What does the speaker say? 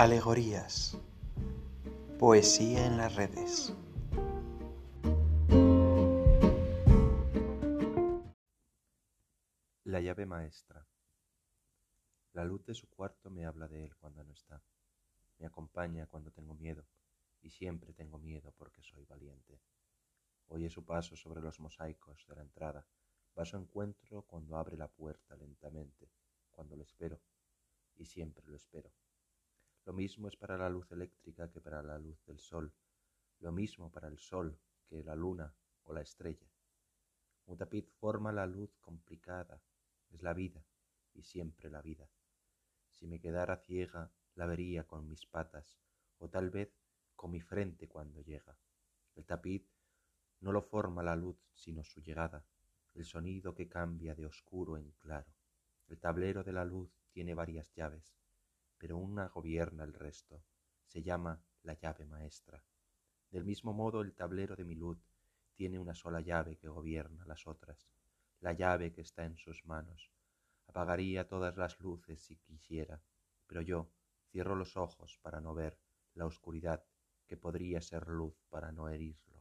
Alegorías. Poesía en las redes. La llave maestra. La luz de su cuarto me habla de él cuando no está. Me acompaña cuando tengo miedo, y siempre tengo miedo porque soy valiente. Oye su paso sobre los mosaicos de la entrada. Va a su encuentro cuando abre la puerta lentamente, cuando lo espero, y siempre lo espero. Lo mismo es para la luz eléctrica que para la luz del sol, lo mismo para el sol que la luna o la estrella. Un tapiz forma la luz complicada, es la vida y siempre la vida. Si me quedara ciega, la vería con mis patas o tal vez con mi frente cuando llega. El tapiz no lo forma la luz sino su llegada, el sonido que cambia de oscuro en claro. El tablero de la luz tiene varias llaves, pero una gobierna el resto. Se llama la llave maestra. Del mismo modo el tablero de mi luz tiene una sola llave que gobierna las otras, la llave que está en sus manos. Apagaría todas las luces si quisiera, pero yo cierro los ojos para no ver la oscuridad que podría ser luz para no herirlo.